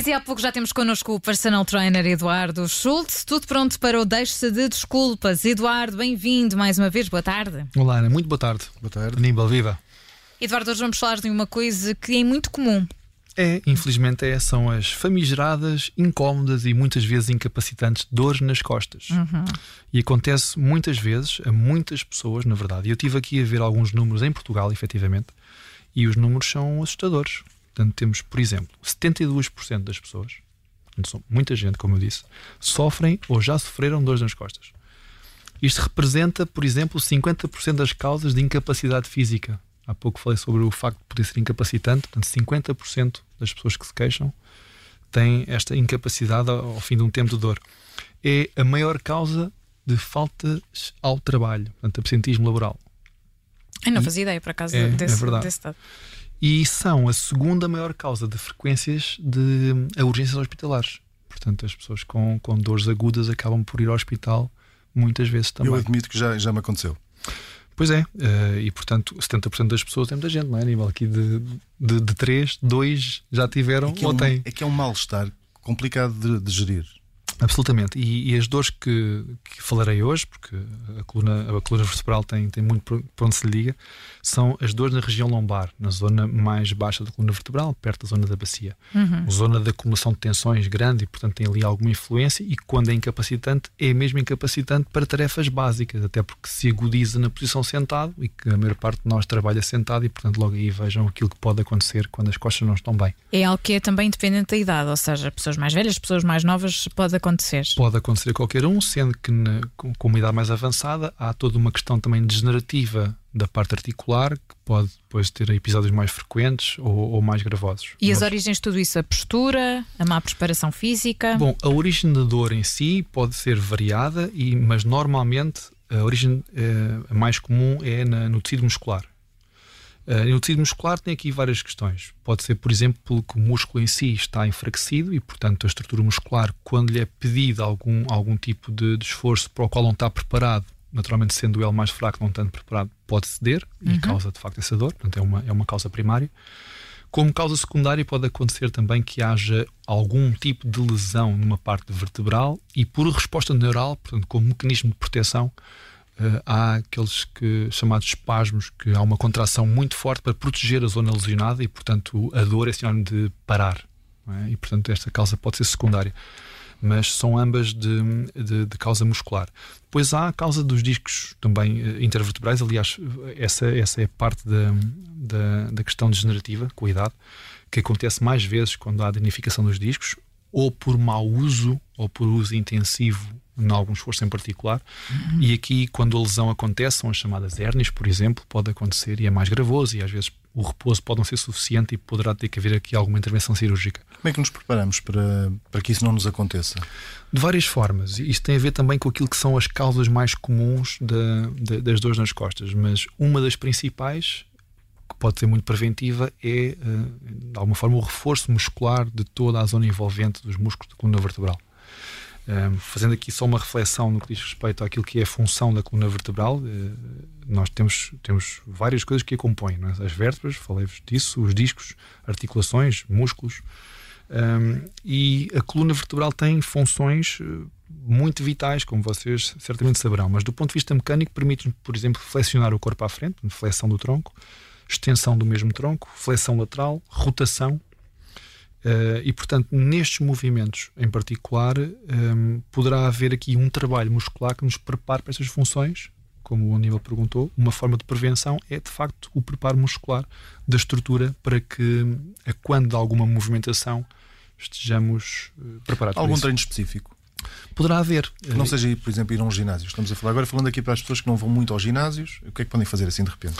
dizia há pouco, já temos connosco o personal trainer Eduardo Schultz. Tudo pronto para o Deixe-se de Desculpas. Eduardo, bem-vindo mais uma vez. Boa tarde. Olá, Ana. Muito boa tarde. Boa tarde. Aníbal, viva. Eduardo, hoje vamos falar de uma coisa que é muito comum. É, infelizmente, é, são as famigeradas, incómodas e muitas vezes incapacitantes dores nas costas. Uhum. E acontece muitas vezes a muitas pessoas, na verdade. E eu tive aqui a ver alguns números em Portugal, efetivamente, e os números são assustadores. Portanto, temos, por exemplo, 72% das pessoas, muita gente, como eu disse, sofrem ou já sofreram dores nas costas. Isto representa, por exemplo, 50% das causas de incapacidade física. Há pouco falei sobre o facto de poder ser incapacitante, portanto, 50% das pessoas que se queixam têm esta incapacidade ao fim de um tempo de dor. É a maior causa de faltas ao trabalho, portanto, absentismo laboral. Eu não fazia ideia, por acaso, É, é desse, verdade. desse dado. E são a segunda maior causa de frequências de urgências hospitalares. Portanto, as pessoas com, com dores agudas acabam por ir ao hospital muitas vezes também. Eu admito que já, já me aconteceu. Pois é, eh, e portanto 70% das pessoas tem muita gente, não é? A nível aqui de, de, de 3, 2 já tiveram É é ou têm. é que é um mal-estar complicado de, de gerir. Absolutamente. E, e as dores que, que falarei hoje, porque a coluna, a coluna vertebral tem, tem muito por onde se liga, são as dores na região lombar, na zona mais baixa da coluna vertebral, perto da zona da bacia. Zona de acumulação de tensões grande e, portanto, tem ali alguma influência. E quando é incapacitante, é mesmo incapacitante para tarefas básicas, até porque se agudiza na posição sentado e que a maior parte de nós trabalha sentado e, portanto, logo aí vejam aquilo que pode acontecer quando as costas não estão bem. É algo que é também independente da idade, ou seja, pessoas mais velhas, pessoas mais novas, pode acontecer. Pode acontecer a qualquer um, sendo que na- com, uma idade mais avançada há toda uma questão também degenerativa da parte articular, que pode depois ter episódios mais frequentes ou, ou mais gravosos. E as origens de tudo isso? A postura, a má preparação física? Bom, a origem da dor em si pode ser variada, e, mas normalmente a origem eh, mais comum é na- no tecido muscular. No tecido muscular tem aqui várias questões. Pode ser, por exemplo, porque o músculo em si está enfraquecido e, portanto, a estrutura muscular, quando lhe é pedido algum, algum tipo de, de esforço para o qual não está preparado, naturalmente sendo ele mais fraco, não estando preparado, pode ceder e causa de facto essa dor. Portanto, é uma, é uma causa primária. Como causa secundária, pode acontecer também que haja algum tipo de lesão numa parte vertebral e, por resposta neural, portanto, como mecanismo de proteção, eh, há aqueles que, chamados espasmos, que há uma contração muito forte para proteger a zona lesionada e, portanto, a dor é sinónimo de parar. é? E, portanto, esta causa pode ser secundária. Mas são ambas de, de- de causa muscular. Depois há a causa dos discos também eh, intervertebrais. Aliás, essa, essa é parte da, da, da questão degenerativa, com a idade, que acontece mais vezes quando há danificação dos discos, ou por mau uso, ou por uso intensivo em algum esforço em particular. E aqui, quando a lesão acontece, são as chamadas hérnias, por exemplo, pode acontecer e é mais gravoso, e às vezes o repouso pode não ser suficiente e poderá ter que haver aqui alguma intervenção cirúrgica. Como é que nos preparamos para, para que isso não nos aconteça? De várias formas. Isto tem a ver também com aquilo que são as causas mais comuns da- da- das dores nas costas, mas uma das principais, que pode ser muito preventiva, é, eh, de alguma forma, o reforço muscular de toda a zona envolvente dos músculos da coluna vertebral. Um, fazendo aqui só uma reflexão no que diz respeito àquilo que é a função da coluna vertebral, eh, nós temos, temos várias coisas que a compõem. é? As vértebras, falei-vos disso, os discos, articulações, músculos. Um, e a coluna vertebral tem funções eh, muito vitais, como vocês certamente saberão, mas do ponto de vista mecânico, permite-nos, por exemplo, flexionar o corpo à frente, flexão do tronco, extensão do mesmo tronco, flexão lateral, rotação. Eh, e, portanto, nestes movimentos em particular, um, poderá haver aqui um trabalho muscular que nos prepare para estas funções. Como o Aníbal perguntou, uma forma de prevenção é de facto o preparo muscular da estrutura para que, a quando de alguma movimentação, estejamos eh, preparados para Algum isso. treino específico? Poderá haver. Não seja, por exemplo, ir a um ginásio. Estamos a falar agora falando aqui para as pessoas que não vão muito aos ginásios, o que é que podem fazer assim de repente?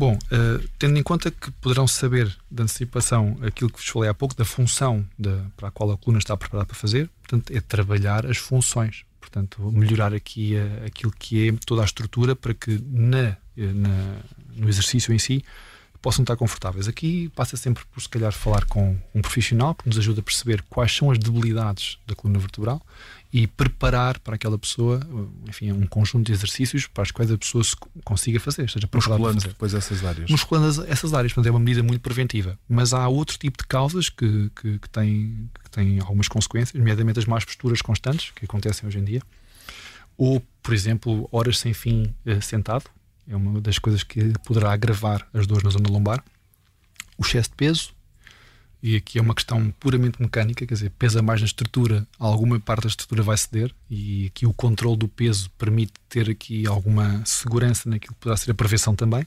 Bom, eh, tendo em conta que poderão saber de antecipação aquilo que vos falei há pouco, da função da, para a qual a coluna está preparada para fazer, portanto, é trabalhar as funções. Portanto, melhorar aqui eh, aquilo que é toda a estrutura para que na, eh, na- no exercício em si possam estar confortáveis. Aqui passa sempre por, se calhar, falar com um profissional que nos ajuda a perceber quais são as debilidades da coluna vertebral e preparar para aquela pessoa, enfim, um conjunto de exercícios para os quais a pessoa se consiga fazer, esteja Musculando depois essas áreas. Musculando essas áreas, portanto é uma medida muito preventiva. Mas há outro tipo de causas que, que, que, têm, que têm algumas consequências, nomeadamente as más posturas constantes que acontecem hoje em dia, ou, por exemplo, horas sem fim eh, sentado, é uma das coisas que poderá agravar as dores na zona lombar. O excesso de peso, e aqui é uma questão puramente mecânica, quer dizer, pesa mais na estrutura, alguma parte da estrutura vai ceder e aqui o controle do peso permite ter aqui alguma segurança naquilo que poderá ser a prevenção também.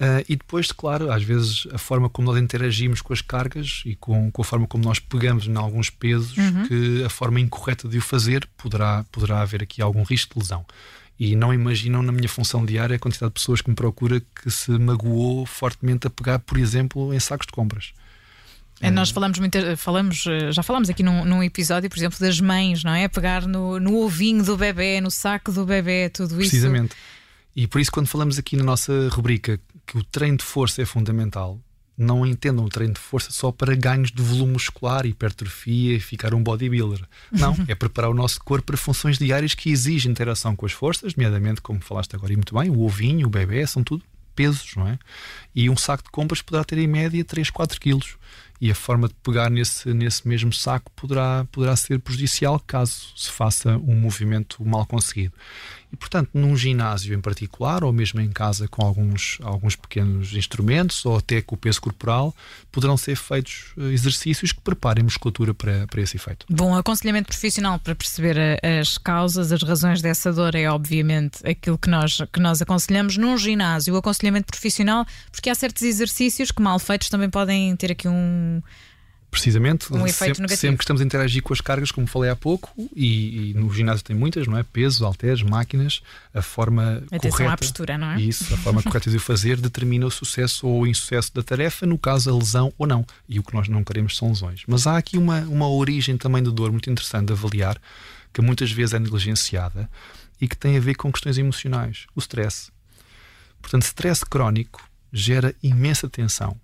Uh, e depois, claro, às vezes a forma como nós interagimos com as cargas e com, com a forma como nós pegamos em alguns pesos, uhum. que a forma incorreta de o fazer poderá, poderá haver aqui algum risco de lesão. E não imaginam na minha função diária a quantidade de pessoas que me procura que se magoou fortemente a pegar, por exemplo, em sacos de compras. É, nós falamos muito, falamos, eh, já falamos aqui num, num, episódio, por exemplo, das mães, não é? Pegar no, no ovinho do bebê, no saco do bebê, tudo isso. Precisamente. E por isso, quando falamos aqui na nossa rubrica que o treino de força é fundamental, não entendam o treino de força só para ganhos de volume muscular, hipertrofia e ficar um bodybuilder. Não, é preparar o nosso corpo para funções diárias que exigem interação com as forças, nomeadamente, como falaste agora e muito bem, o ovinho, o bebê, são tudo pesos, não é? E um saco de compras poderá ter em média 3, 4 quilos e a forma de pegar nesse, nesse mesmo saco poderá, poderá ser prejudicial caso se faça um movimento mal conseguido. E, portanto, num ginásio em particular, ou mesmo em casa com alguns, alguns pequenos instrumentos, ou até com o peso corporal, poderão ser feitos eh, exercícios que preparem a musculatura para, para esse efeito. Bom, aconselhamento profissional para perceber eh, as causas, as razões dessa dor é, obviamente, aquilo que nós, que nós aconselhamos num ginásio. O aconselhamento profissional, porque há certos exercícios que, mal feitos, também podem ter aqui um Precisamente, um sempre, sempre, que estamos a interagir com as cargas, como falei há pouco, e, e no ginásio tem muitas, não é? Pesos, halteres, máquinas, a forma Atenção correta. à postura, não é? Isso, a forma correta de o fazer determina o sucesso ou o insucesso da tarefa, no caso a lesão ou não. E o que nós não queremos são lesões. Mas há aqui uma, uma origem também de dor muito interessante de avaliar, que muitas vezes é negligenciada e que tem a ver com questões emocionais, o stress. Portanto, stress crónico gera imensa tensão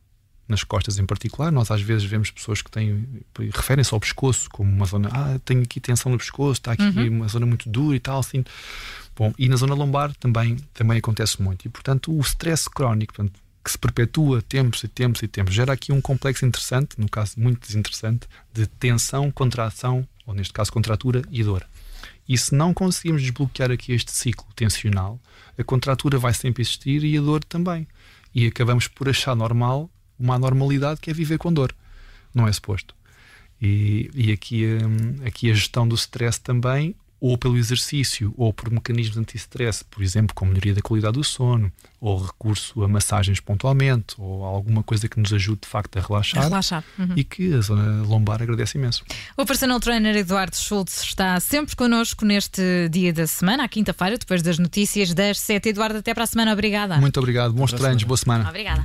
nas costas em particular. Nós às vezes vemos pessoas que têm referem-se ao pescoço como uma zona, ah, tenho aqui tensão no pescoço, está aqui uhum. uma zona muito dura e tal, assim. Bom, e na zona lombar também também acontece muito. E portanto, o stress crónico, portanto, que se perpetua tempos e tempos e tempos, gera aqui um complexo interessante, no caso muito desinteressante, de tensão, contração, ou neste caso contratura e dor. E se não conseguimos desbloquear aqui este ciclo tensional, a contratura vai sempre existir e a dor também. E acabamos por achar normal uma anormalidade que é viver com dor. Não é suposto. E, e aqui, hum, aqui a gestão do stress também, ou pelo exercício, ou por mecanismos anti-stress, por exemplo, como melhoria da qualidade do sono, ou recurso a massagens pontualmente, ou alguma coisa que nos ajude de facto a relaxar. A relaxar. Uhum. E que a zona lombar agradece imenso. O personal trainer Eduardo Schultz está sempre connosco neste dia da semana, à quinta-feira, depois das notícias das sete. Eduardo, até para a semana. Obrigada. Muito obrigado. Bons treinos. Boa semana. Obrigada.